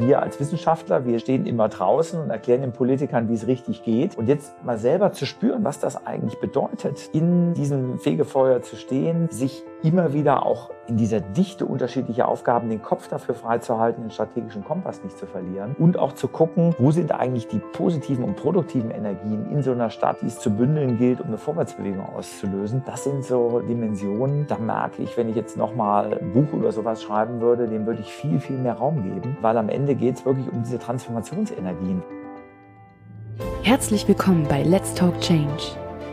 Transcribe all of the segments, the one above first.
Wir als Wissenschaftler, wir stehen immer draußen und erklären den Politikern, wie es richtig geht. Und jetzt mal selber zu spüren, was das eigentlich bedeutet, in diesem Fegefeuer zu stehen, sich immer wieder auch in dieser Dichte unterschiedlicher Aufgaben den Kopf dafür freizuhalten, den strategischen Kompass nicht zu verlieren und auch zu gucken, wo sind eigentlich die positiven und produktiven Energien in so einer Stadt, die es zu bündeln gilt, um eine Vorwärtsbewegung auszulösen. Das sind so Dimensionen, da merke ich, wenn ich jetzt nochmal ein Buch über sowas schreiben würde, dem würde ich viel, viel mehr Raum geben, weil am Ende geht es wirklich um diese Transformationsenergien. Herzlich willkommen bei Let's Talk Change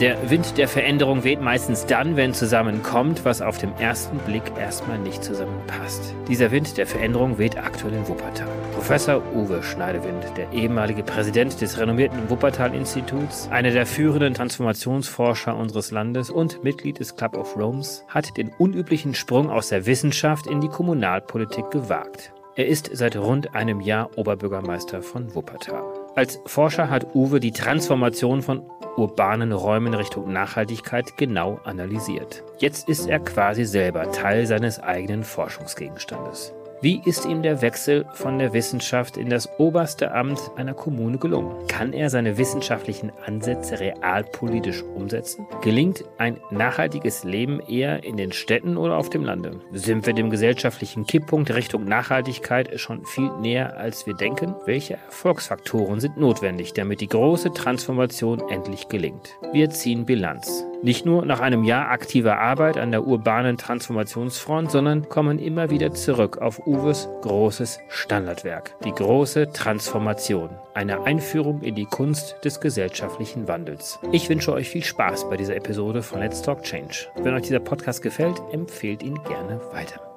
Der Wind der Veränderung weht meistens dann, wenn zusammenkommt, was auf den ersten Blick erstmal nicht zusammenpasst. Dieser Wind der Veränderung weht aktuell in Wuppertal. Professor Uwe Schneidewind, der ehemalige Präsident des renommierten Wuppertal-Instituts, einer der führenden Transformationsforscher unseres Landes und Mitglied des Club of Rome's, hat den unüblichen Sprung aus der Wissenschaft in die Kommunalpolitik gewagt. Er ist seit rund einem Jahr Oberbürgermeister von Wuppertal. Als Forscher hat Uwe die Transformation von urbanen Räumen Richtung Nachhaltigkeit genau analysiert. Jetzt ist er quasi selber Teil seines eigenen Forschungsgegenstandes. Wie ist ihm der Wechsel von der Wissenschaft in das oberste Amt einer Kommune gelungen? Kann er seine wissenschaftlichen Ansätze realpolitisch umsetzen? Gelingt ein nachhaltiges Leben eher in den Städten oder auf dem Lande? Sind wir dem gesellschaftlichen Kipppunkt Richtung Nachhaltigkeit schon viel näher, als wir denken? Welche Erfolgsfaktoren sind notwendig, damit die große Transformation endlich gelingt? Wir ziehen Bilanz. Nicht nur nach einem Jahr aktiver Arbeit an der urbanen Transformationsfront, sondern kommen immer wieder zurück auf Uwes großes Standardwerk, die große Transformation, eine Einführung in die Kunst des gesellschaftlichen Wandels. Ich wünsche euch viel Spaß bei dieser Episode von Let's Talk Change. Wenn euch dieser Podcast gefällt, empfehlt ihn gerne weiter.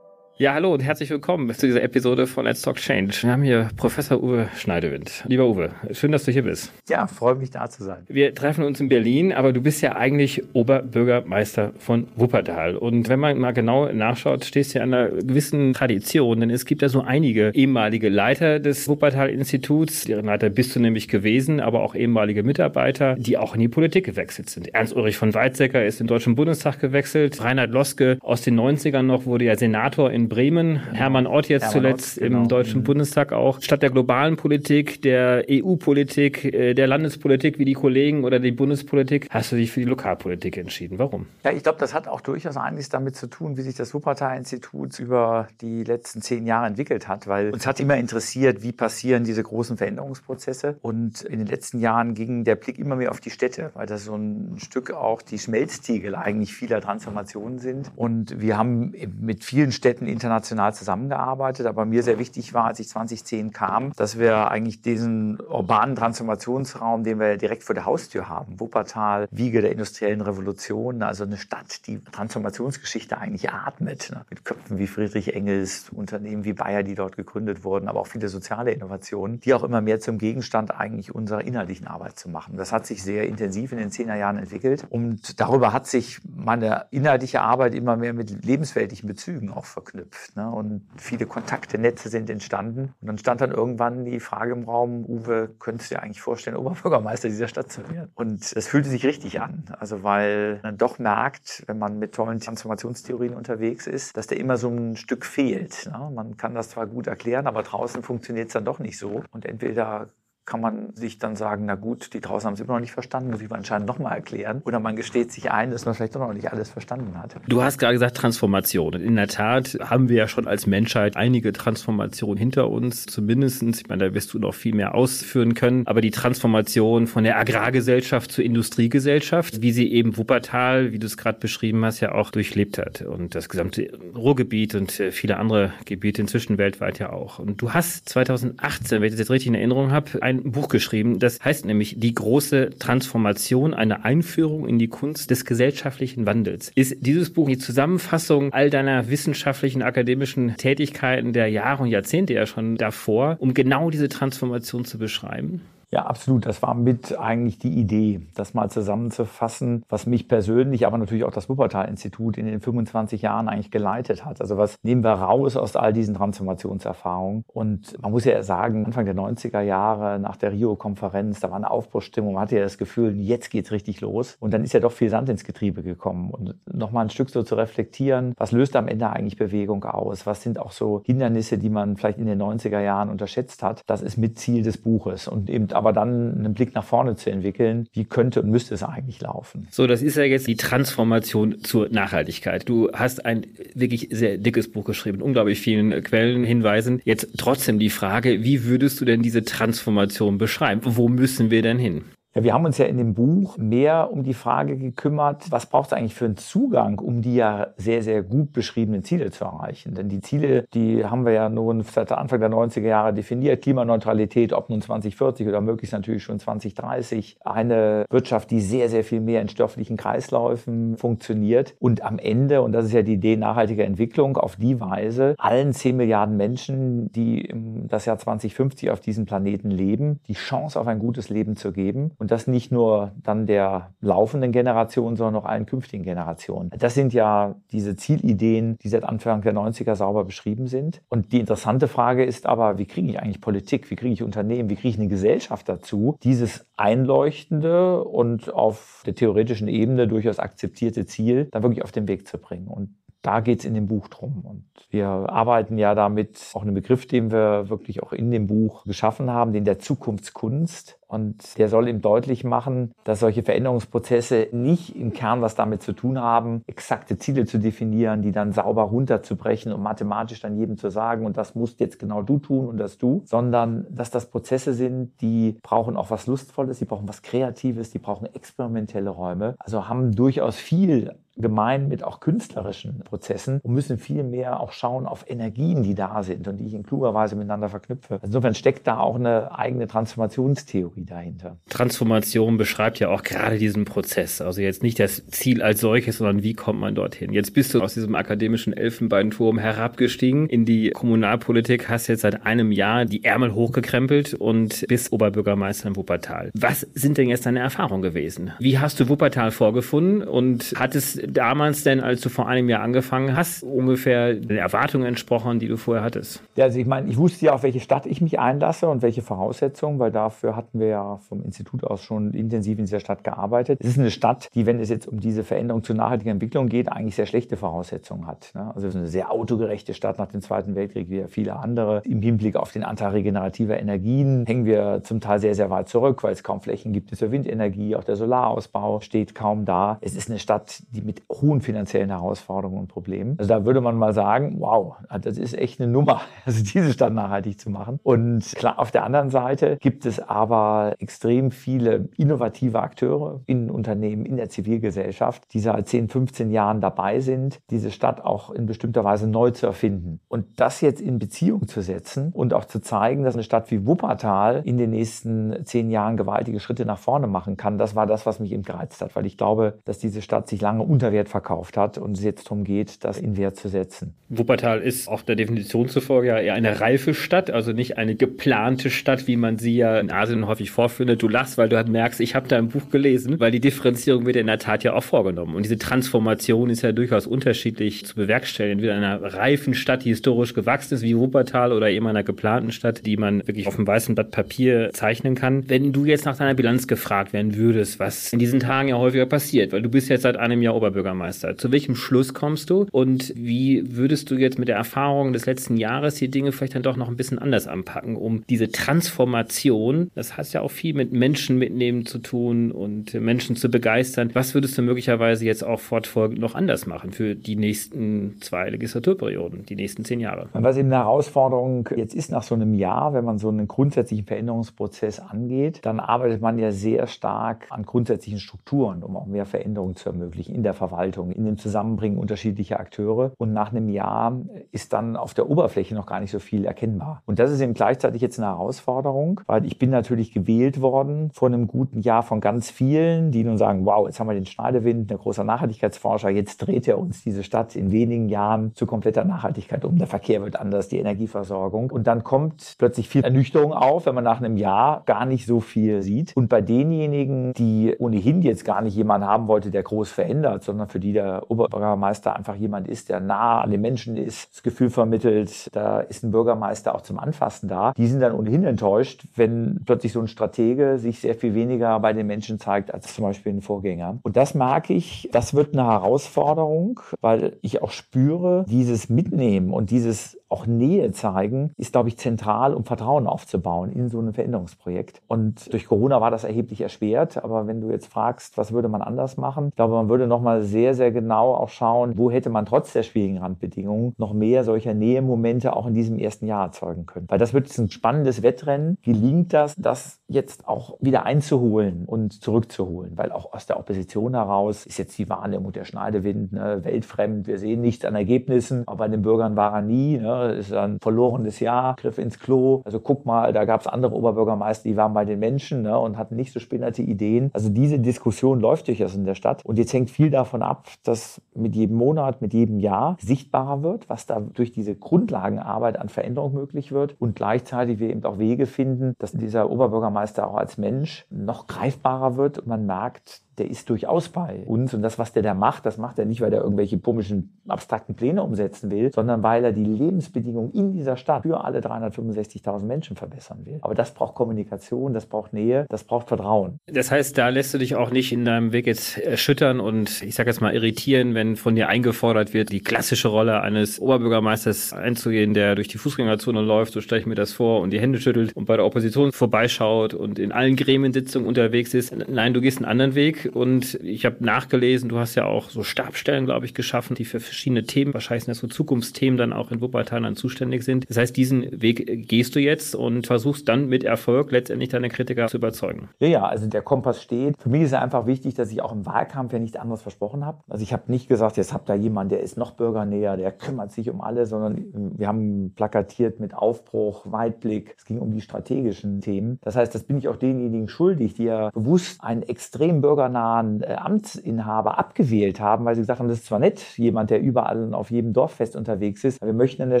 Ja, hallo und herzlich willkommen zu dieser Episode von Let's Talk Change. Wir haben hier Professor Uwe Schneidewind. Lieber Uwe, schön, dass du hier bist. Ja, freue mich da zu sein. Wir treffen uns in Berlin, aber du bist ja eigentlich Oberbürgermeister von Wuppertal. Und wenn man mal genau nachschaut, stehst du ja an einer gewissen Tradition, denn es gibt ja so einige ehemalige Leiter des Wuppertal-Instituts, deren Leiter bist du nämlich gewesen, aber auch ehemalige Mitarbeiter, die auch in die Politik gewechselt sind. Ernst-Ulrich von Weizsäcker ist in den Deutschen Bundestag gewechselt. Reinhard Loske aus den 90ern noch wurde ja Senator in Bremen, genau. Hermann Ott jetzt Hermann zuletzt Ott, genau. im Deutschen mhm. Bundestag auch. Statt der globalen Politik, der EU-Politik, äh, der Landespolitik wie die Kollegen oder die Bundespolitik, hast du dich für die Lokalpolitik entschieden. Warum? Ja, ich glaube, das hat auch durchaus einiges damit zu tun, wie sich das Wuppertal-Institut über die letzten zehn Jahre entwickelt hat, weil uns hat immer interessiert, wie passieren diese großen Veränderungsprozesse. Und in den letzten Jahren ging der Blick immer mehr auf die Städte, weil das so ein Stück auch die Schmelztiegel eigentlich vieler Transformationen sind. Und wir haben mit vielen Städten international zusammengearbeitet. Aber mir sehr wichtig war, als ich 2010 kam, dass wir eigentlich diesen urbanen Transformationsraum, den wir direkt vor der Haustür haben, Wuppertal, Wiege der industriellen Revolution, also eine Stadt, die Transformationsgeschichte eigentlich atmet, ne? mit Köpfen wie Friedrich Engels, Unternehmen wie Bayer, die dort gegründet wurden, aber auch viele soziale Innovationen, die auch immer mehr zum Gegenstand eigentlich unserer inhaltlichen Arbeit zu machen. Das hat sich sehr intensiv in den zehner Jahren entwickelt und darüber hat sich meine inhaltliche Arbeit immer mehr mit lebensweltlichen Bezügen auch verknüpft geknüpft. Ne? Und viele Kontakte, Netze sind entstanden. Und dann stand dann irgendwann die Frage im Raum, Uwe, könntest du dir eigentlich vorstellen, Oberbürgermeister dieser Stadt zu werden? Und das fühlte sich richtig an. Also weil man doch merkt, wenn man mit tollen Transformationstheorien unterwegs ist, dass da immer so ein Stück fehlt. Ne? Man kann das zwar gut erklären, aber draußen funktioniert es dann doch nicht so. Und entweder kann man sich dann sagen, na gut, die draußen haben es immer noch nicht verstanden, muss ich mal anscheinend nochmal erklären. Oder man gesteht sich ein, dass man vielleicht doch noch nicht alles verstanden hat. Du hast gerade gesagt Transformation. Und in der Tat haben wir ja schon als Menschheit einige Transformationen hinter uns. Zumindestens, ich meine, da wirst du noch viel mehr ausführen können. Aber die Transformation von der Agrargesellschaft zur Industriegesellschaft, wie sie eben Wuppertal, wie du es gerade beschrieben hast, ja auch durchlebt hat. Und das gesamte Ruhrgebiet und äh, viele andere Gebiete inzwischen weltweit ja auch. Und du hast 2018, wenn ich das jetzt richtig in Erinnerung habe, ein Buch geschrieben, das heißt nämlich Die große Transformation, eine Einführung in die Kunst des gesellschaftlichen Wandels. Ist dieses Buch die Zusammenfassung all deiner wissenschaftlichen, akademischen Tätigkeiten der Jahre und Jahrzehnte ja schon davor, um genau diese Transformation zu beschreiben? Ja, absolut. Das war mit eigentlich die Idee, das mal zusammenzufassen, was mich persönlich, aber natürlich auch das Wuppertal-Institut in den 25 Jahren eigentlich geleitet hat. Also was nehmen wir raus aus all diesen Transformationserfahrungen? Und man muss ja sagen, Anfang der 90er Jahre nach der Rio-Konferenz, da war eine Aufbruchstimmung, man hatte ja das Gefühl, jetzt geht's richtig los. Und dann ist ja doch viel Sand ins Getriebe gekommen. Und nochmal ein Stück so zu reflektieren, was löst am Ende eigentlich Bewegung aus? Was sind auch so Hindernisse, die man vielleicht in den 90er Jahren unterschätzt hat? Das ist mit Ziel des Buches. Und eben aber dann einen Blick nach vorne zu entwickeln, wie könnte und müsste es eigentlich laufen. So, das ist ja jetzt die Transformation zur Nachhaltigkeit. Du hast ein wirklich sehr dickes Buch geschrieben, unglaublich vielen Quellenhinweisen. Jetzt trotzdem die Frage, wie würdest du denn diese Transformation beschreiben? Wo müssen wir denn hin? Ja, wir haben uns ja in dem Buch mehr um die Frage gekümmert, was braucht es eigentlich für einen Zugang, um die ja sehr, sehr gut beschriebenen Ziele zu erreichen. Denn die Ziele, die haben wir ja nun seit Anfang der 90er Jahre definiert. Klimaneutralität, ob nun 2040 oder möglichst natürlich schon 2030. Eine Wirtschaft, die sehr, sehr viel mehr in stofflichen Kreisläufen funktioniert. Und am Ende, und das ist ja die Idee nachhaltiger Entwicklung, auf die Weise allen 10 Milliarden Menschen, die das Jahr 2050 auf diesem Planeten leben, die Chance auf ein gutes Leben zu geben. Und das nicht nur dann der laufenden Generation, sondern auch allen künftigen Generationen. Das sind ja diese Zielideen, die seit Anfang der 90er sauber beschrieben sind. Und die interessante Frage ist aber, wie kriege ich eigentlich Politik, wie kriege ich Unternehmen, wie kriege ich eine Gesellschaft dazu, dieses einleuchtende und auf der theoretischen Ebene durchaus akzeptierte Ziel dann wirklich auf den Weg zu bringen. Und da geht es in dem Buch drum. Und wir arbeiten ja damit auch einen Begriff, den wir wirklich auch in dem Buch geschaffen haben, den der Zukunftskunst. Und der soll ihm deutlich machen, dass solche Veränderungsprozesse nicht im Kern was damit zu tun haben, exakte Ziele zu definieren, die dann sauber runterzubrechen und mathematisch dann jedem zu sagen, und das musst jetzt genau du tun und das du, sondern dass das Prozesse sind, die brauchen auch was Lustvolles, die brauchen was Kreatives, die brauchen experimentelle Räume, also haben durchaus viel gemein mit auch künstlerischen Prozessen und müssen viel mehr auch schauen auf Energien, die da sind und die ich in kluger Weise miteinander verknüpfe. Insofern steckt da auch eine eigene Transformationstheorie dahinter. Transformation beschreibt ja auch gerade diesen Prozess. Also jetzt nicht das Ziel als solches, sondern wie kommt man dorthin. Jetzt bist du aus diesem akademischen Elfenbeinturm herabgestiegen in die Kommunalpolitik, hast jetzt seit einem Jahr die Ärmel hochgekrempelt und bist Oberbürgermeister in Wuppertal. Was sind denn jetzt deine Erfahrungen gewesen? Wie hast du Wuppertal vorgefunden und hat es damals denn, als du vor einem Jahr angefangen hast, ungefähr den Erwartungen entsprochen, die du vorher hattest? Ja, also ich meine, ich wusste ja, auf welche Stadt ich mich einlasse und welche Voraussetzungen, weil dafür hatten wir ja vom Institut aus schon intensiv in dieser Stadt gearbeitet. Es ist eine Stadt, die, wenn es jetzt um diese Veränderung zur nachhaltigen Entwicklung geht, eigentlich sehr schlechte Voraussetzungen hat. Ne? Also es ist eine sehr autogerechte Stadt nach dem Zweiten Weltkrieg, wie ja viele andere. Im Hinblick auf den Anteil regenerativer Energien hängen wir zum Teil sehr, sehr weit zurück, weil es kaum Flächen gibt für Windenergie. Auch der Solarausbau steht kaum da. Es ist eine Stadt, die mit mit hohen finanziellen Herausforderungen und Problemen. Also da würde man mal sagen, wow, das ist echt eine Nummer, also diese Stadt nachhaltig zu machen. Und klar, auf der anderen Seite gibt es aber extrem viele innovative Akteure in Unternehmen, in der Zivilgesellschaft, die seit 10, 15 Jahren dabei sind, diese Stadt auch in bestimmter Weise neu zu erfinden. Und das jetzt in Beziehung zu setzen und auch zu zeigen, dass eine Stadt wie Wuppertal in den nächsten zehn Jahren gewaltige Schritte nach vorne machen kann, das war das, was mich eben gereizt hat, weil ich glaube, dass diese Stadt sich lange unter Wert verkauft hat und es jetzt darum geht, das in Wert zu setzen. Wuppertal ist auch der Definition zufolge ja eher eine reife Stadt, also nicht eine geplante Stadt, wie man sie ja in Asien häufig vorfindet. Du lachst, weil du halt merkst, ich habe da ein Buch gelesen, weil die Differenzierung wird in der Tat ja auch vorgenommen. Und diese Transformation ist ja durchaus unterschiedlich zu bewerkstelligen. Entweder einer reifen Stadt, die historisch gewachsen ist, wie Wuppertal, oder eben einer geplanten Stadt, die man wirklich auf dem weißen Blatt Papier zeichnen kann. Wenn du jetzt nach deiner Bilanz gefragt werden würdest, was in diesen Tagen ja häufiger passiert, weil du bist jetzt seit einem Jahr Oberbürgermeister, Bürgermeister. Zu welchem Schluss kommst du und wie würdest du jetzt mit der Erfahrung des letzten Jahres die Dinge vielleicht dann doch noch ein bisschen anders anpacken, um diese Transformation, das hat ja auch viel mit Menschen mitnehmen zu tun und Menschen zu begeistern. Was würdest du möglicherweise jetzt auch fortfolgend noch anders machen für die nächsten zwei Legislaturperioden, die nächsten zehn Jahre? Was eben eine Herausforderung jetzt ist nach so einem Jahr, wenn man so einen grundsätzlichen Veränderungsprozess angeht, dann arbeitet man ja sehr stark an grundsätzlichen Strukturen, um auch mehr Veränderungen zu ermöglichen in der Verwaltung Verwaltung, in dem Zusammenbringen unterschiedlicher Akteure. Und nach einem Jahr ist dann auf der Oberfläche noch gar nicht so viel erkennbar. Und das ist eben gleichzeitig jetzt eine Herausforderung, weil ich bin natürlich gewählt worden vor einem guten Jahr von ganz vielen, die nun sagen, wow, jetzt haben wir den Schneidewind, ein großer Nachhaltigkeitsforscher, jetzt dreht er uns diese Stadt in wenigen Jahren zu kompletter Nachhaltigkeit um. Der Verkehr wird anders, die Energieversorgung. Und dann kommt plötzlich viel Ernüchterung auf, wenn man nach einem Jahr gar nicht so viel sieht. Und bei denjenigen, die ohnehin jetzt gar nicht jemanden haben wollte, der groß verändert, sondern für die der Oberbürgermeister einfach jemand ist, der nah an den Menschen ist, das Gefühl vermittelt, da ist ein Bürgermeister auch zum Anfassen da. Die sind dann ohnehin enttäuscht, wenn plötzlich so ein Stratege sich sehr viel weniger bei den Menschen zeigt als zum Beispiel ein Vorgänger. Und das merke ich, das wird eine Herausforderung, weil ich auch spüre, dieses Mitnehmen und dieses auch Nähe zeigen, ist, glaube ich, zentral, um Vertrauen aufzubauen in so einem Veränderungsprojekt. Und durch Corona war das erheblich erschwert. Aber wenn du jetzt fragst, was würde man anders machen? Ich glaube, man würde nochmal sehr, sehr genau auch schauen, wo hätte man trotz der schwierigen Randbedingungen noch mehr solcher Nähemomente auch in diesem ersten Jahr erzeugen können. Weil das wird jetzt ein spannendes Wettrennen. Gelingt das, das jetzt auch wieder einzuholen und zurückzuholen? Weil auch aus der Opposition heraus ist jetzt die Wahrnehmung der Schneidewind ne, weltfremd. Wir sehen nichts an Ergebnissen. Aber bei den Bürgern war er nie. Ne? Ist ein verlorenes Jahr, Griff ins Klo. Also guck mal, da gab es andere Oberbürgermeister, die waren bei den Menschen ne, und hatten nicht so spinnerte Ideen. Also diese Diskussion läuft durchaus in der Stadt. Und jetzt hängt viel davon ab, dass mit jedem Monat, mit jedem Jahr sichtbarer wird, was da durch diese Grundlagenarbeit an Veränderung möglich wird. Und gleichzeitig wir eben auch Wege finden, dass dieser Oberbürgermeister auch als Mensch noch greifbarer wird und man merkt, der ist durchaus bei uns. Und das, was der da macht, das macht er nicht, weil er irgendwelche komischen, abstrakten Pläne umsetzen will, sondern weil er die Lebensbedingungen in dieser Stadt für alle 365.000 Menschen verbessern will. Aber das braucht Kommunikation, das braucht Nähe, das braucht Vertrauen. Das heißt, da lässt du dich auch nicht in deinem Weg jetzt erschüttern und ich sage jetzt mal irritieren, wenn von dir eingefordert wird, die klassische Rolle eines Oberbürgermeisters einzugehen, der durch die Fußgängerzone läuft, so stelle ich mir das vor, und die Hände schüttelt und bei der Opposition vorbeischaut und in allen Gremiensitzungen unterwegs ist. Nein, du gehst einen anderen Weg und ich habe nachgelesen, du hast ja auch so Stabstellen, glaube ich, geschaffen, die für verschiedene Themen, wahrscheinlich sind das so Zukunftsthemen dann auch in Wuppertal dann zuständig sind. Das heißt, diesen Weg gehst du jetzt und versuchst dann mit Erfolg letztendlich deine Kritiker zu überzeugen. Ja, ja, also der Kompass steht. Für mich ist einfach wichtig, dass ich auch im Wahlkampf ja nichts anderes versprochen habe. Also ich habe nicht gesagt, jetzt habt da jemand, der ist noch bürgernäher, der kümmert sich um alle, sondern wir haben plakatiert mit Aufbruch, Weitblick. Es ging um die strategischen Themen. Das heißt, das bin ich auch denjenigen schuldig, die ja bewusst einen extrem bürgernah bürgernahen äh, Amtsinhaber abgewählt haben, weil sie gesagt haben, das ist zwar nett, jemand, der überall und auf jedem Dorffest unterwegs ist, aber wir möchten an der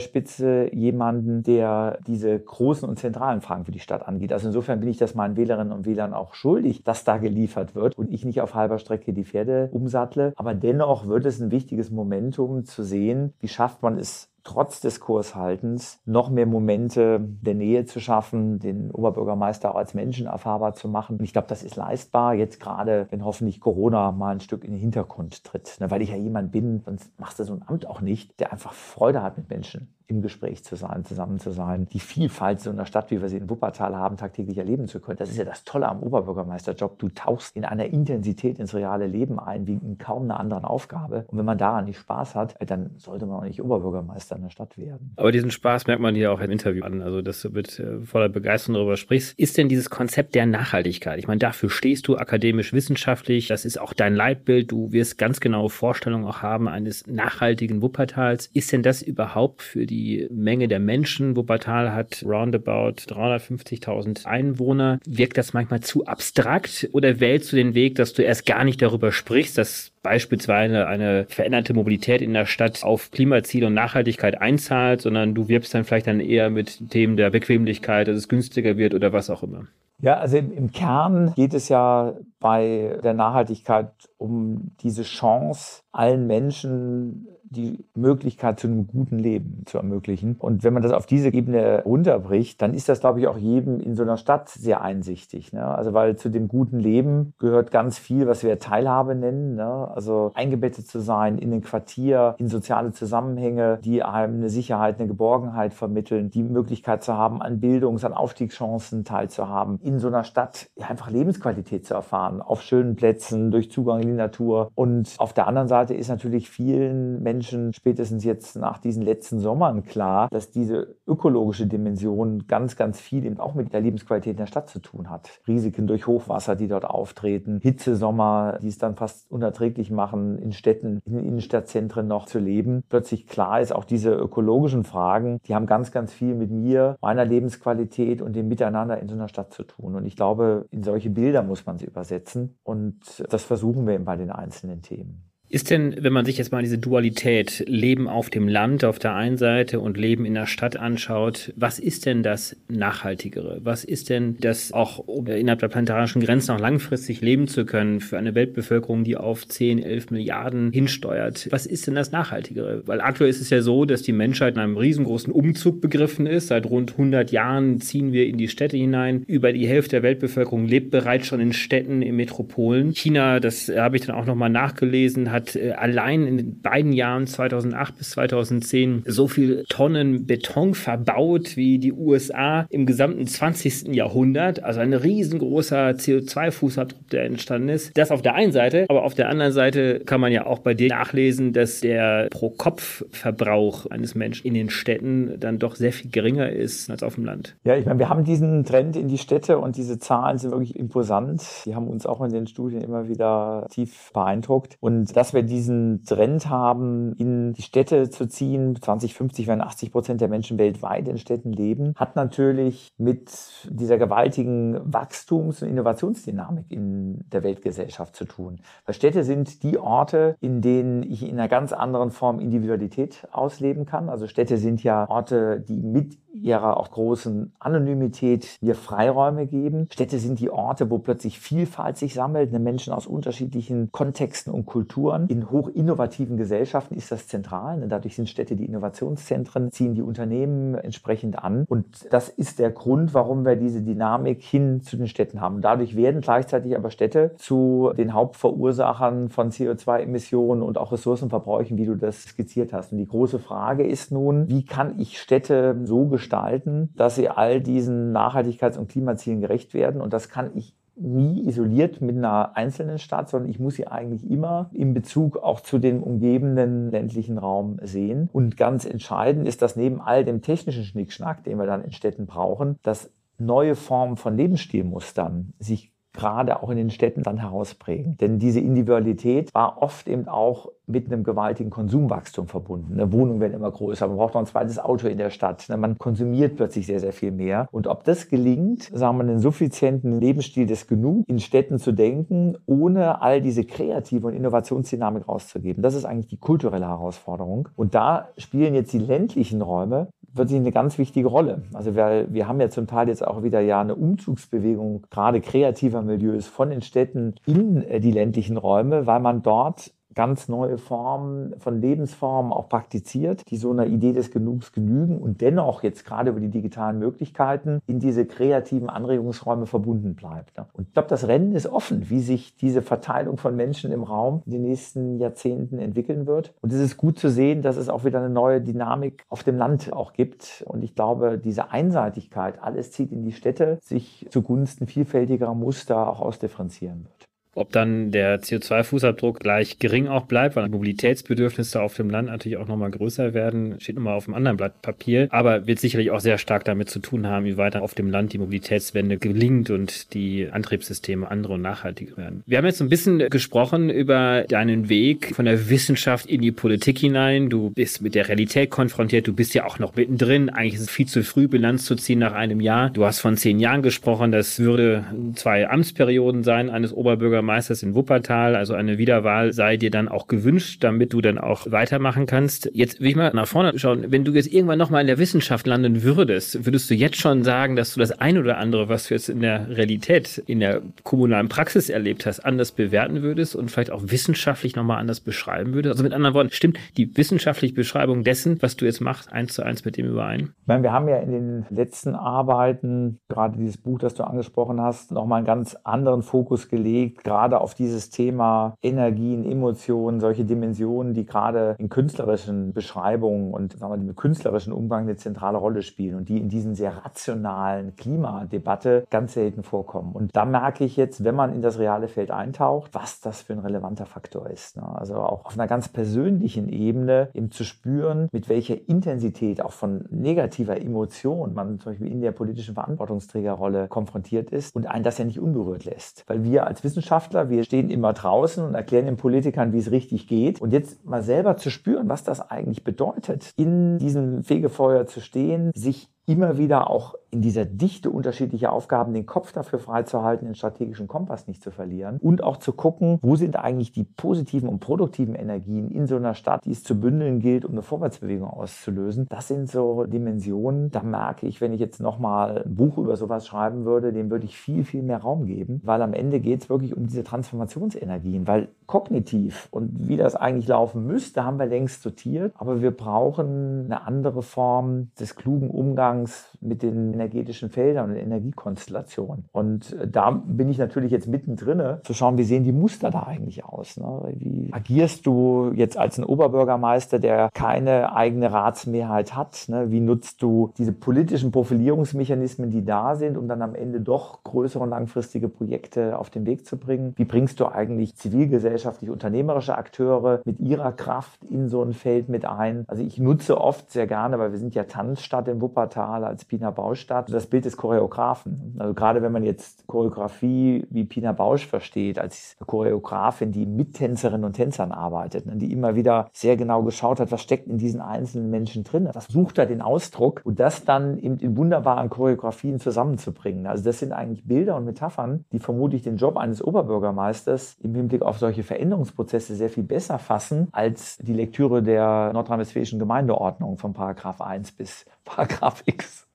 Spitze jemanden, der diese großen und zentralen Fragen für die Stadt angeht. Also insofern bin ich das meinen Wählerinnen und Wählern auch schuldig, dass da geliefert wird und ich nicht auf halber Strecke die Pferde umsattle. Aber dennoch wird es ein wichtiges Momentum zu sehen, wie schafft man es trotz des Kurshaltens noch mehr Momente der Nähe zu schaffen, den Oberbürgermeister auch als Menschen erfahrbar zu machen. Und ich glaube, das ist leistbar, jetzt gerade, wenn hoffentlich Corona mal ein Stück in den Hintergrund tritt. Ne, weil ich ja jemand bin, sonst machst du so ein Amt auch nicht, der einfach Freude hat mit Menschen im Gespräch zu sein, zusammen zu sein, die Vielfalt so einer Stadt, wie wir sie in Wuppertal haben, tagtäglich erleben zu können. Das ist ja das Tolle am Oberbürgermeisterjob. Du tauchst in einer Intensität ins reale Leben ein, wie in kaum einer anderen Aufgabe. Und wenn man daran nicht Spaß hat, dann sollte man auch nicht Oberbürgermeister einer Stadt werden. Aber diesen Spaß merkt man hier auch im Interview an. Also, dass du mit äh, voller Begeisterung darüber sprichst. Ist denn dieses Konzept der Nachhaltigkeit? Ich meine, dafür stehst du akademisch, wissenschaftlich. Das ist auch dein Leitbild. Du wirst ganz genaue Vorstellungen auch haben eines nachhaltigen Wuppertals. Ist denn das überhaupt für die die Menge der Menschen. Wuppertal hat roundabout 350.000 Einwohner. Wirkt das manchmal zu abstrakt oder wählst du den Weg, dass du erst gar nicht darüber sprichst, dass beispielsweise eine veränderte Mobilität in der Stadt auf Klimaziele und Nachhaltigkeit einzahlt, sondern du wirbst dann vielleicht dann eher mit Themen der Bequemlichkeit, dass es günstiger wird oder was auch immer? Ja, also im, im Kern geht es ja bei der Nachhaltigkeit um diese Chance, allen Menschen die Möglichkeit zu einem guten Leben zu ermöglichen. Und wenn man das auf diese Ebene runterbricht, dann ist das, glaube ich, auch jedem in so einer Stadt sehr einsichtig. Ne? Also weil zu dem guten Leben gehört ganz viel, was wir Teilhabe nennen. Ne? Also eingebettet zu sein in den Quartier, in soziale Zusammenhänge, die einem eine Sicherheit, eine Geborgenheit vermitteln, die Möglichkeit zu haben, an Bildungs-, an Aufstiegschancen teilzuhaben, in so einer Stadt ja, einfach Lebensqualität zu erfahren. fahren, auf schönen Plätzen, durch Zugang in die Natur. Und auf der anderen Seite ist natürlich vielen Menschen spätestens jetzt nach diesen letzten Sommern klar, dass diese ökologische Dimension ganz, ganz viel eben auch mit der Lebensqualität in der Stadt zu tun hat. Risiken durch Hochwasser, die dort auftreten, Hitzesommer, die es dann fast unerträglich machen, in Städten, in Innenstadtzentren noch zu leben. Plötzlich klar ist auch diese ökologischen Fragen, die haben ganz, ganz viel mit mir, meiner Lebensqualität und dem Miteinander in so einer Stadt zu tun. Und ich glaube, in solche Bilder muss man sie übersetzen. Und das versuchen wir eben bei den einzelnen Themen. Ist denn, wenn man sich jetzt mal diese Dualität Leben auf dem Land auf der einen Seite und Leben in der Stadt anschaut, was ist denn das Nachhaltigere? Was ist denn das auch innerhalb der planetarischen Grenzen auch langfristig leben zu können für eine Weltbevölkerung, die auf 10, 11 Milliarden hinsteuert? Was ist denn das Nachhaltigere? Weil aktuell ist es ja so, dass die Menschheit in einem riesengroßen Umzug begriffen ist. Seit rund 100 Jahren ziehen wir in die Städte hinein. Über die Hälfte der Weltbevölkerung lebt bereits schon in Städten, in Metropolen. China, das habe ich dann auch nochmal nachgelesen, hat äh, allein in den beiden Jahren 2008 bis 2010 so viel Tonnen Beton verbaut wie die USA im gesamten 20. Jahrhundert. Also ein riesengroßer CO2-Fußabdruck, der entstanden ist. Das auf der einen Seite, aber auf der anderen Seite kann man ja auch bei dir nachlesen, dass der Pro-Kopf-Verbrauch eines Menschen in den Städten dann doch sehr viel geringer ist als auf dem Land. Ja, ich meine, wir haben diesen Trend in die Städte und diese Zahlen sind wirklich imposant. Die haben uns auch in den Studien immer wieder tief beeindruckt. Und das dass wir diesen Trend haben, in die Städte zu ziehen. 2050 werden 80 Prozent der Menschen weltweit in Städten leben, hat natürlich mit dieser gewaltigen Wachstums- und Innovationsdynamik in der Weltgesellschaft zu tun. Weil Städte sind die Orte, in denen ich in einer ganz anderen Form Individualität ausleben kann. Also Städte sind ja Orte, die mit ihrer auch großen Anonymität mir Freiräume geben. Städte sind die Orte, wo plötzlich Vielfalt sich sammelt, eine Menschen aus unterschiedlichen Kontexten und Kulturen. In hoch innovativen Gesellschaften ist das zentral. Ne? Dadurch sind Städte die Innovationszentren, ziehen die Unternehmen entsprechend an. Und das ist der Grund, warum wir diese Dynamik hin zu den Städten haben. Dadurch werden gleichzeitig aber Städte zu den Hauptverursachern von CO2-Emissionen und auch Ressourcenverbräuchen, wie du das skizziert hast. Und die große Frage ist nun, wie kann ich Städte so gestalten, dass sie all diesen Nachhaltigkeits- und Klimazielen gerecht werden. Und das kann ich nie isoliert mit einer einzelnen Stadt, sondern ich muss sie eigentlich immer in Bezug auch zu dem umgebenden ländlichen Raum sehen. Und ganz entscheidend ist, dass neben all dem technischen Schnickschnack, den wir dann in Städten brauchen, dass neue Formen von Lebensstilmustern sich gerade auch in den Städten dann herausprägen. Denn diese Individualität war oft eben auch mit einem gewaltigen Konsumwachstum verbunden. Eine Wohnung werden immer größer, man braucht noch ein zweites Auto in der Stadt. Man konsumiert plötzlich sehr, sehr viel mehr. Und ob das gelingt, sagen wir, einen suffizienten Lebensstil des Genug in Städten zu denken, ohne all diese kreative und Innovationsdynamik rauszugeben, das ist eigentlich die kulturelle Herausforderung. Und da spielen jetzt die ländlichen Räume wirklich eine ganz wichtige Rolle. Also wir, wir haben ja zum Teil jetzt auch wieder ja eine Umzugsbewegung gerade kreativer Milieus von den Städten in äh, die ländlichen Räume, weil man dort ganz neue Formen von Lebensformen auch praktiziert, die so einer Idee des Genugs genügen und dennoch jetzt gerade über die digitalen Möglichkeiten in diese kreativen Anregungsräume verbunden bleibt. Und ich glaube, das Rennen ist offen, wie sich diese Verteilung von Menschen im Raum in den nächsten Jahrzehnten entwickeln wird. Und es ist gut zu sehen, dass es auch wieder eine neue Dynamik auf dem Land auch gibt. Und ich glaube, diese Einseitigkeit, alles zieht in die Städte, sich zugunsten vielfältigerer Muster auch ausdifferenzieren wird. Ob dann der CO2-Fußabdruck gleich gering auch bleibt, weil Mobilitätsbedürfnisse auf dem Land natürlich auch nochmal größer werden, steht nochmal auf einem anderen Blatt Papier, aber wird sicherlich auch sehr stark damit zu tun haben, wie weiter auf dem Land die Mobilitätswende gelingt und die Antriebssysteme andere und nachhaltiger werden. Wir haben jetzt ein bisschen gesprochen über deinen Weg von der Wissenschaft in die Politik hinein. Du bist mit der Realität konfrontiert, du bist ja auch noch mittendrin. Eigentlich ist es viel zu früh, Bilanz zu ziehen nach einem Jahr. Du hast von zehn Jahren gesprochen, das würde zwei Amtsperioden sein eines Oberbürgermeisters Bürgermeisters in Wuppertal. Also eine Wiederwahl sei dir dann auch gewünscht, damit du dann auch weitermachen kannst. Jetzt will ich mal nach vorne schauen. Wenn du jetzt irgendwann nochmal in der Wissenschaft landen würdest, würdest du jetzt schon sagen, dass du das ein oder andere, was du jetzt in der Realität, in der kommunalen Praxis erlebt hast, anders bewerten würdest und vielleicht auch wissenschaftlich nochmal anders beschreiben würdest? Also mit anderen Worten, stimmt die wissenschaftliche Beschreibung dessen, was du jetzt machst, eins zu eins mit dem überein? Ich meine, wir haben ja in den letzten Arbeiten, gerade dieses Buch, das du angesprochen hast, nochmal einen ganz anderen Fokus gelegt, gerade gerade auf dieses Thema Energien, Emotionen, solche Dimensionen, die gerade in künstlerischen Beschreibungen und sagen wir, im künstlerischen Umgang eine zentrale Rolle spielen und die in diesen sehr rationalen Klimadebatte ganz selten vorkommen. Und da merke ich jetzt, wenn man in das reale Feld eintaucht, was das für ein relevanter Faktor ist. Ne? Also auch auf einer ganz persönlichen Ebene eben zu spüren, mit welcher Intensität auch von negativer Emotion man zum Beispiel in der politischen Verantwortungsträgerrolle konfrontiert ist und einen das ja nicht unberührt lässt. Weil wir als Wissenschaftler, wir stehen immer draußen und erklären den Politikern, wie es richtig geht. Und jetzt mal selber zu spüren, was das eigentlich bedeutet, in diesem Fegefeuer zu stehen, sich immer wieder auch in dieser Dichte unterschiedlicher Aufgaben den Kopf dafür freizuhalten, den strategischen Kompass nicht zu verlieren und auch zu gucken, wo sind eigentlich die positiven und produktiven Energien in so einer Stadt, die es zu bündeln gilt, um eine Vorwärtsbewegung auszulösen. Das sind so Dimensionen, da merke ich, wenn ich jetzt nochmal ein Buch über sowas schreiben würde, dem würde ich viel, viel mehr Raum geben, weil am Ende geht es wirklich um diese Transformationsenergien, weil kognitiv und wie das eigentlich laufen müsste, haben wir längst sortiert, aber wir brauchen eine andere Form des klugen Umgangs mit den energetischen Feldern und Energiekonstellationen. Und äh, da bin ich natürlich jetzt mittendrin, zu schauen, wie sehen die Muster da eigentlich aus? Ne? Wie agierst du jetzt als ein Oberbürgermeister, der keine eigene Ratsmehrheit hat? Ne? Wie nutzt du diese politischen Profilierungsmechanismen, die da sind, um dann am Ende doch größere und langfristige Projekte auf den Weg zu bringen? Wie bringst du eigentlich zivilgesellschaftlich unternehmerische Akteure mit ihrer Kraft in so ein Feld mit ein? Also ich nutze oft sehr gerne, weil wir sind ja Tanzstadt in Wuppertal als Pina Bausch statt, das Bild des Choreografen. Also gerade wenn man jetzt Choreografie wie Pina Bausch versteht, als Choreografin, die mit Tänzerinnen und Tänzern arbeitet, ne, die immer wieder sehr genau geschaut hat, was steckt in diesen einzelnen Menschen drin, was sucht er den Ausdruck und das dann eben in wunderbaren Choreografien zusammenzubringen. Also das sind eigentlich Bilder und Metaphern, die vermutlich den Job eines Oberbürgermeisters im Hinblick auf solche Veränderungsprozesse sehr viel besser fassen als die Lektüre der nordrhein-westfälischen Gemeindeordnung von Paragraph 1 bis Paragraph X.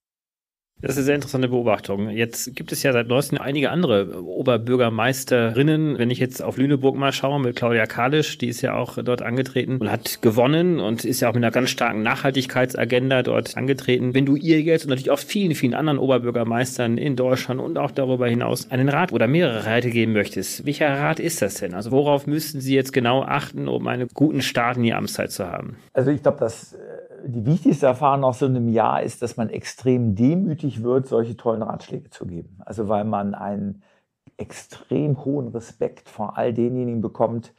Das ist eine sehr interessante Beobachtung. Jetzt gibt es ja seit neuestem einige andere Oberbürgermeisterinnen. Wenn ich jetzt auf Lüneburg mal schaue mit Claudia Kalisch, die ist ja auch dort angetreten und hat gewonnen und ist ja auch mit einer ganz starken Nachhaltigkeitsagenda dort angetreten. Wenn du ihr jetzt und natürlich auch vielen, vielen anderen Oberbürgermeistern in Deutschland und auch darüber hinaus einen Rat oder mehrere Räte geben möchtest, welcher Rat ist das denn? Also worauf müssten sie jetzt genau achten, um einen guten Start in die Amtszeit zu haben? Also ich glaube, dass die wichtigste Erfahrung aus so einem Jahr ist, dass man extrem demütig wird, solche tollen Ratschläge zu geben. Also weil man einen extrem hohen Respekt vor all denjenigen bekommt,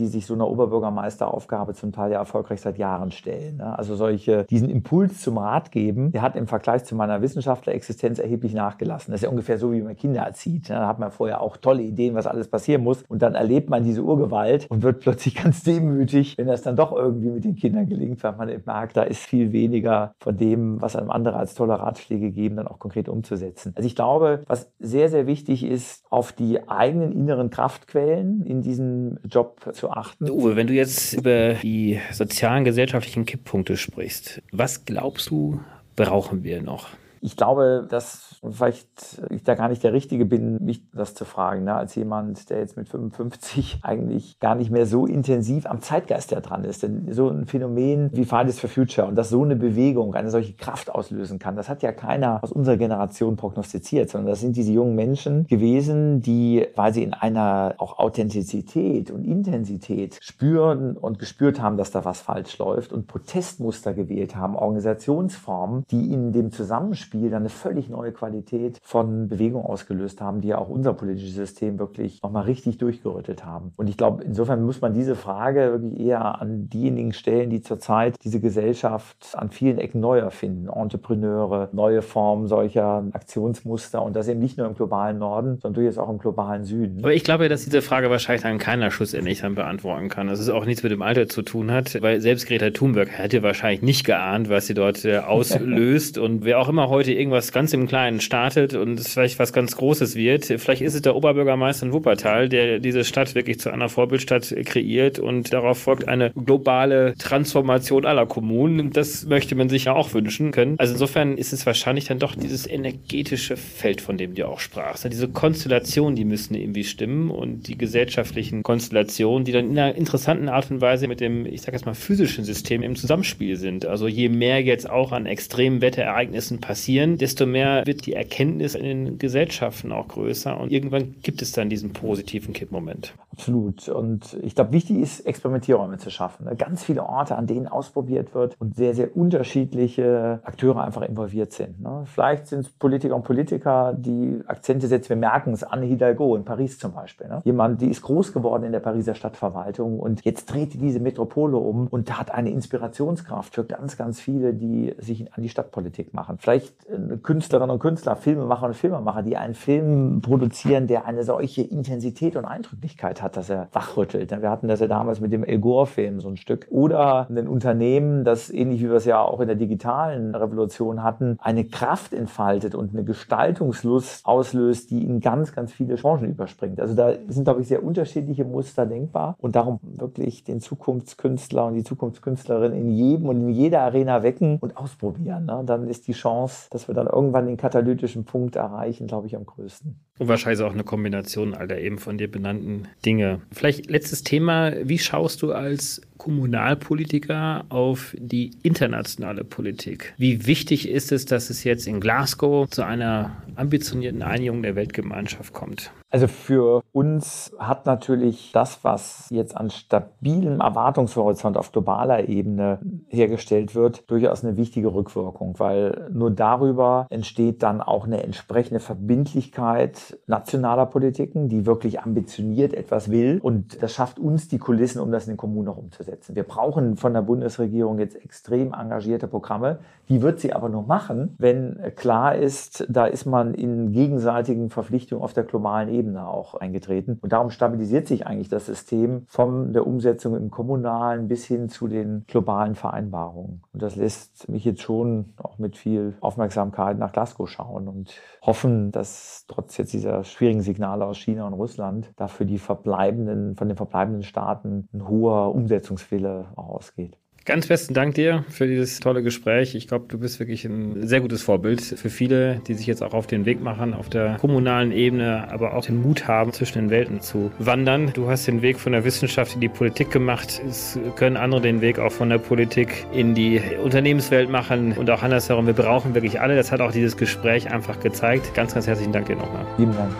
die sich so einer Oberbürgermeisteraufgabe zum Teil ja erfolgreich seit Jahren stellen. Ne? Also solche, diesen Impuls zum Rat geben, der hat im Vergleich zu meiner Wissenschaftlerexistenz erheblich nachgelassen. Das ist ja ungefähr so, wie man Kinder erzieht. Ne? Da hat man vorher auch tolle Ideen, was alles passieren muss. Und dann erlebt man diese Urgewalt und wird plötzlich ganz demütig, wenn das dann doch irgendwie mit den Kindern gelingt, weil man merkt, da ist viel weniger von dem, was einem andere als tolle Ratschläge geben, dann auch konkret umzusetzen. Also ich glaube, was sehr, sehr wichtig ist, auf die eigenen inneren Kraftquellen in diesem Job zu achten. Uwe, wenn du jetzt über die sozialen, gesellschaftlichen Kipppunkte sprichst, was glaubst du, brauchen wir noch? Ich glaube, dass vielleicht ich da gar nicht der Richtige bin, mich das zu fragen, ne? als jemand, der jetzt mit 55 eigentlich gar nicht mehr so intensiv am Zeitgeist ja dran ist. Denn so ein Phänomen wie Fridays for Future und dass so eine Bewegung eine solche Kraft auslösen kann, das hat ja keiner aus unserer Generation prognostiziert, sondern das sind diese jungen Menschen gewesen, die, sie in einer auch Authentizität und Intensität spüren und gespürt haben, dass da was falsch läuft und Protestmuster gewählt haben, Organisationsformen, die in dem Zusammenspiel Spiel dann eine völlig neue Qualität von Bewegung ausgelöst haben, die ja auch unser politisches System wirklich nochmal richtig durchgerüttelt haben. Und ich glaube, insofern muss man diese Frage wirklich eher an diejenigen stellen, die zurzeit diese Gesellschaft an vielen Ecken neu erfinden. Entrepreneure, neue Formen solcher Aktionsmuster und das eben nicht nur im globalen Norden, sondern durchaus auch im globalen Süden. Aber ich glaube, dass diese Frage wahrscheinlich dann keiner schlussendlich dann beantworten kann. Dass es auch nichts mit dem Alter zu tun hat, weil selbst Greta Thunberg hätte wahrscheinlich nicht geahnt, was sie dort äh, auslöst und wer auch immer heute heute irgendwas ganz im Kleinen startet und es vielleicht was ganz Großes wird. Vielleicht ist es der Oberbürgermeister in Wuppertal, der diese Stadt wirklich zu einer Vorbildstadt kreiert und darauf folgt eine globale Transformation aller Kommunen. Das möchte man sich ja auch wünschen können. Also insofern ist es wahrscheinlich dann doch dieses energetische Feld, von dem du auch sprachst. Diese Konstellationen, die müssen irgendwie stimmen und die gesellschaftlichen Konstellationen, die dann in einer interessanten Art und Weise mit dem, ich sag jetzt mal, physischen System im Zusammenspiel sind. Also je mehr jetzt auch an extremen Wetterereignissen passiert, passieren, desto mehr wird die Erkenntnis in den Gesellschaften auch größer und irgendwann gibt es dann diesen positiven Kippmoment. Absolut. Und ich glaube, wichtig ist, Experimentierräume zu schaffen. Ne? Ganz viele Orte, an denen ausprobiert wird und sehr, sehr unterschiedliche Akteure einfach involviert sind. Ne? Vielleicht sind es Politiker und Politiker, die Akzente setzen. Wir merken es, Anne Hidalgo in Paris zum Beispiel. Ne? Jemand, die ist groß geworden in der Pariser Stadtverwaltung und jetzt dreht diese Metropole um und hat eine Inspirationskraft für ganz, ganz viele, die sich an die Stadtpolitik machen. Vielleicht Künstlerinnen und Künstler, Filmemacher und Filmemacher, die einen Film produzieren, der eine solche Intensität und Eindrücklichkeit hat, dass er wachrüttelt. Wir hatten das ja damals mit dem El Gore-Film so ein Stück. Oder ein Unternehmen, das ähnlich wie wir es ja auch in der digitalen Revolution hatten, eine Kraft entfaltet und eine Gestaltungslust auslöst, die in ganz, ganz viele Branchen überspringt. Also da sind, glaube ich, sehr unterschiedliche Muster denkbar und darum wirklich den Zukunftskünstler und die Zukunftskünstlerin in jedem und in jeder Arena wecken und ausprobieren. Ne? Dann ist die Chance, dass wir dann irgendwann den katalytischen Punkt erreichen, glaube ich, am größten. Und wahrscheinlich auch eine Kombination all der eben von dir benannten Dinge. Vielleicht letztes Thema. Wie schaust du als Kommunalpolitiker auf die internationale Politik? Wie wichtig ist es, dass es jetzt in Glasgow zu einer ambitionierten Einigung der Weltgemeinschaft kommt? Also für uns hat natürlich das, was jetzt an stabilem Erwartungshorizont auf globaler Ebene hergestellt wird, durchaus eine wichtige Rückwirkung, weil nur darüber entsteht dann auch eine entsprechende Verbindlichkeit nationaler Politiken, die wirklich ambitioniert etwas will. Und das schafft uns die Kulissen, um das in den Kommunen noch umzusetzen. Wir brauchen von der Bundesregierung jetzt extrem engagierte Programme. Die wird sie aber nur machen, wenn klar ist, da ist man in gegenseitigen Verpflichtungen auf der globalen Ebene Ebene auch eingetreten. Und darum stabilisiert sich eigentlich das System von der Umsetzung im kommunalen bis hin zu den globalen Vereinbarungen. Und das lässt mich jetzt schon auch mit viel Aufmerksamkeit nach Glasgow schauen und hoffen, dass trotz jetzt dieser schwierigen Signale aus China und Russland dafür die verbleibenden, von den verbleibenden Staaten ein hoher Umsetzungswille ausgeht. Ganz besten Dank dir für dieses tolle Gespräch. Ich glaube, du bist wirklich ein sehr gutes Vorbild für viele, die sich jetzt auch auf den Weg machen, auf der kommunalen Ebene, aber auch den Mut haben, zwischen den Welten zu wandern. Du hast den Weg von der Wissenschaft in die Politik gemacht. Es können andere den Weg auch von der Politik in die Unternehmenswelt machen und auch andersherum. Wir brauchen wirklich alle. Das hat auch dieses Gespräch einfach gezeigt. Ganz, ganz herzlichen Dank dir nochmal. Vielen Dank.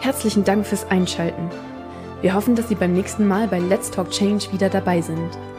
Herzlichen Dank fürs Einschalten. Wir hoffen, dass Sie beim nächsten Mal bei Let's Talk Change wieder dabei sind.